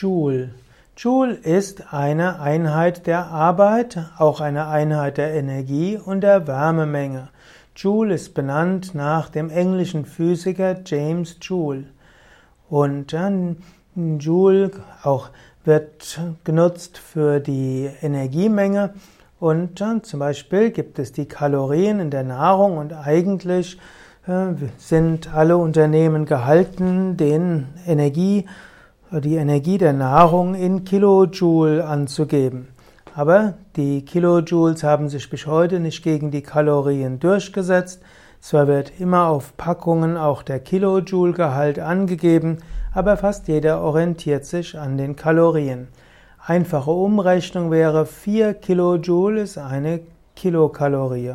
Joule. Joule ist eine Einheit der Arbeit, auch eine Einheit der Energie und der Wärmemenge. Joule ist benannt nach dem englischen Physiker James Joule. Und Joule auch wird genutzt für die Energiemenge und zum Beispiel gibt es die Kalorien in der Nahrung und eigentlich äh, sind alle Unternehmen gehalten, den Energie die Energie der Nahrung in Kilojoule anzugeben. Aber die Kilojoules haben sich bis heute nicht gegen die Kalorien durchgesetzt. Zwar wird immer auf Packungen auch der Kilojoule-Gehalt angegeben, aber fast jeder orientiert sich an den Kalorien. Einfache Umrechnung wäre 4 Kilojoule ist eine Kilokalorie.